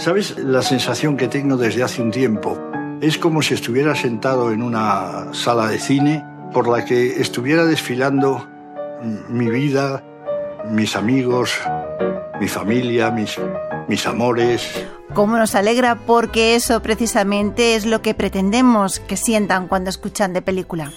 ¿Sabes la sensación que tengo desde hace un tiempo? Es como si estuviera sentado en una sala de cine por la que estuviera desfilando mi vida, mis amigos, mi familia, mis, mis amores. Cómo nos alegra porque eso precisamente es lo que pretendemos que sientan cuando escuchan de película.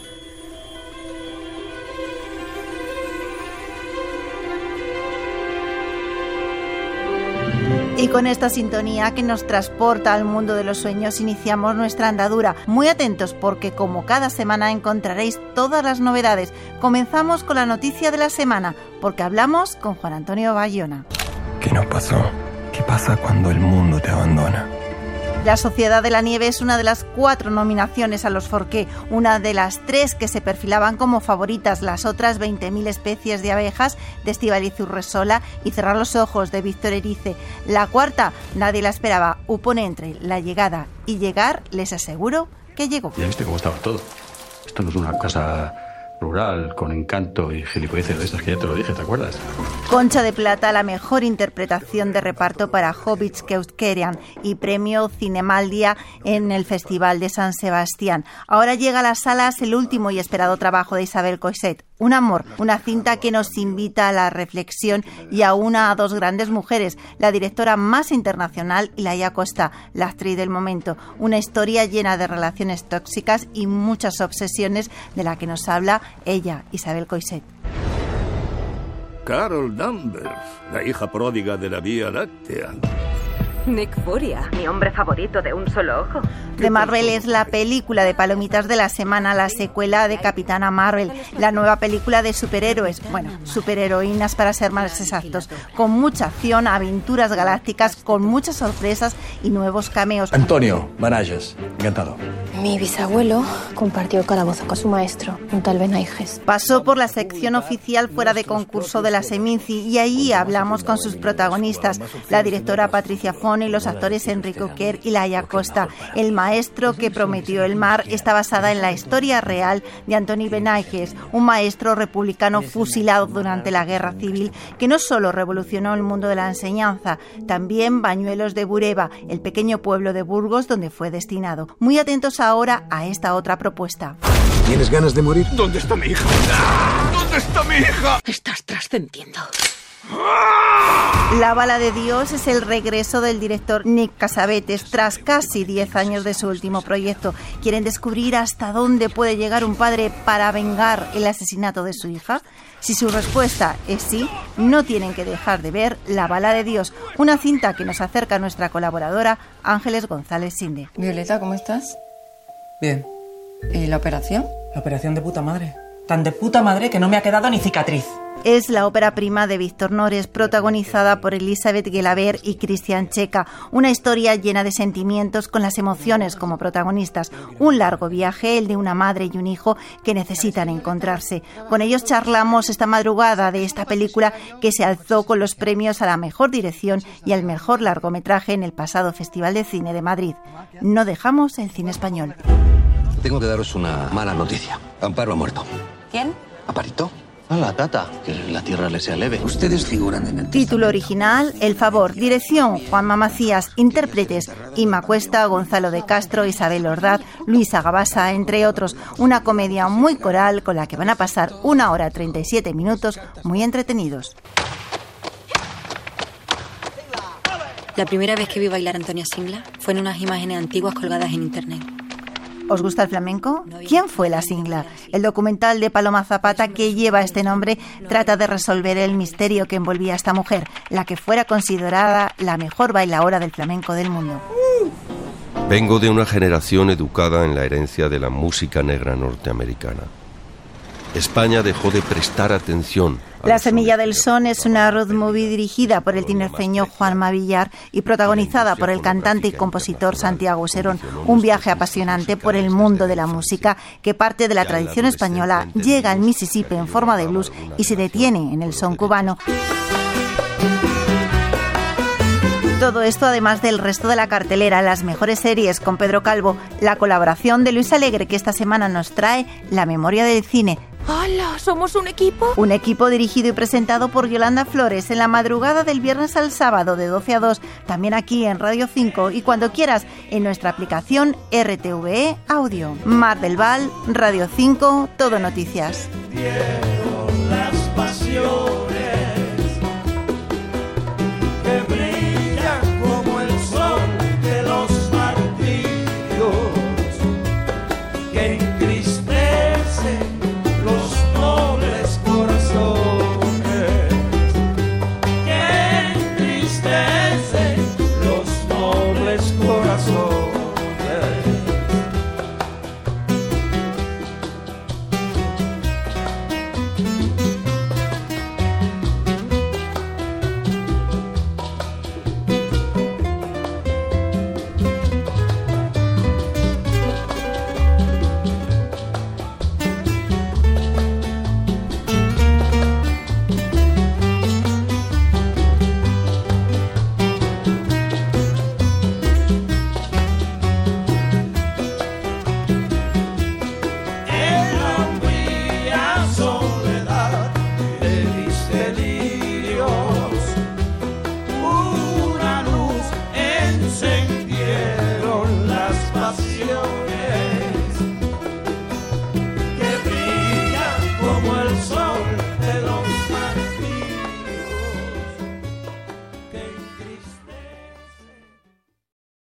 Y con esta sintonía que nos transporta al mundo de los sueños iniciamos nuestra andadura. Muy atentos porque como cada semana encontraréis todas las novedades. Comenzamos con la noticia de la semana porque hablamos con Juan Antonio Bayona. ¿Qué nos pasó? ¿Qué pasa cuando el mundo te abandona? La Sociedad de la Nieve es una de las cuatro nominaciones a los Forqué, una de las tres que se perfilaban como favoritas, las otras 20.000 especies de abejas de Estivaliz Urresola y Cerrar los Ojos de Víctor Erice. La cuarta, nadie la esperaba, upone entre la llegada y llegar, les aseguro que llegó. Ya viste cómo estaba todo. Esto no es una casa con encanto y gilipolleces de estas que ya te lo dije, ¿te acuerdas? Concha de Plata, la mejor interpretación de reparto para Hobbits Keuskerian y premio Cinemaldia en el Festival de San Sebastián. Ahora llega a las salas el último y esperado trabajo de Isabel Coixet, Un amor, una cinta que nos invita a la reflexión y a una a dos grandes mujeres, la directora más internacional y Laia Costa, la actriz del momento. Una historia llena de relaciones tóxicas y muchas obsesiones de la que nos habla ella, Isabel Coixet. Carol Danvers, la hija pródiga de la Vía Láctea. Nick Furia, mi hombre favorito de un solo ojo. De Marvel es la película de palomitas de la semana, la secuela de Capitana Marvel, la nueva película de superhéroes, bueno, superheroínas para ser más exactos, con mucha acción, aventuras galácticas, con muchas sorpresas y nuevos cameos. Antonio Manages, encantado. Mi bisabuelo compartió calabozo con su maestro, un tal Benaiges. Pasó por la sección oficial fuera de concurso de la Seminci y ahí hablamos con sus protagonistas, la directora Patricia Fon y los actores Enrico Kerr y Laia Costa. El maestro que prometió el mar está basada en la historia real de Antoni Benaiges, un maestro republicano fusilado durante la Guerra Civil que no solo revolucionó el mundo de la enseñanza, también Bañuelos de Bureba, el pequeño pueblo de Burgos donde fue destinado. Muy atentos ahora a esta otra propuesta. ¿Tienes ganas de morir? ¿Dónde está mi hija? ¿Dónde está mi hija? Estás trascendiendo. La bala de Dios es el regreso del director Nick Casabetes tras casi 10 años de su último proyecto. ¿Quieren descubrir hasta dónde puede llegar un padre para vengar el asesinato de su hija? Si su respuesta es sí, no tienen que dejar de ver La bala de Dios, una cinta que nos acerca a nuestra colaboradora Ángeles González Sinde. Violeta, ¿cómo estás? Bien. ¿Y la operación? La operación de puta madre. Tan de puta madre que no me ha quedado ni cicatriz es la ópera prima de Víctor Nores, protagonizada por Elizabeth Gelaber y Cristian Checa. Una historia llena de sentimientos con las emociones como protagonistas. Un largo viaje, el de una madre y un hijo que necesitan encontrarse. Con ellos charlamos esta madrugada de esta película que se alzó con los premios a la mejor dirección y al mejor largometraje en el pasado Festival de Cine de Madrid. No dejamos el cine español. Tengo que daros una mala noticia. Amparo ha muerto. ¿Quién? Aparito. A la tata, que la tierra le sea leve. Ustedes figuran en el Título original, El Favor. Dirección, Juanma Macías. Intérpretes, Ima Cuesta, Gonzalo de Castro, Isabel Ordaz, Luisa Gabasa, entre otros. Una comedia muy coral con la que van a pasar una hora 37 minutos muy entretenidos. La primera vez que vi bailar a Antonia Singla fue en unas imágenes antiguas colgadas en internet. ¿Os gusta el flamenco? ¿Quién fue la Singla? El documental de Paloma Zapata que lleva este nombre trata de resolver el misterio que envolvía a esta mujer, la que fuera considerada la mejor bailadora del flamenco del mundo. Vengo de una generación educada en la herencia de la música negra norteamericana. España dejó de prestar atención. La Semilla del Son es una road movie dirigida por el tinerfeño Juan Mavillar y protagonizada por el cantante y compositor Santiago Serón. Un viaje apasionante por el mundo de la música que parte de la tradición española, llega al Mississippi en forma de blues y se detiene en el son cubano. Todo esto además del resto de la cartelera, las mejores series con Pedro Calvo, la colaboración de Luis Alegre que esta semana nos trae La memoria del cine, ¡Hola! ¿Somos un equipo? Un equipo dirigido y presentado por Yolanda Flores en la madrugada del viernes al sábado de 12 a 2, también aquí en Radio 5 y cuando quieras en nuestra aplicación RTVE Audio. Mar del Val, Radio 5, Todo Noticias. las pasiones que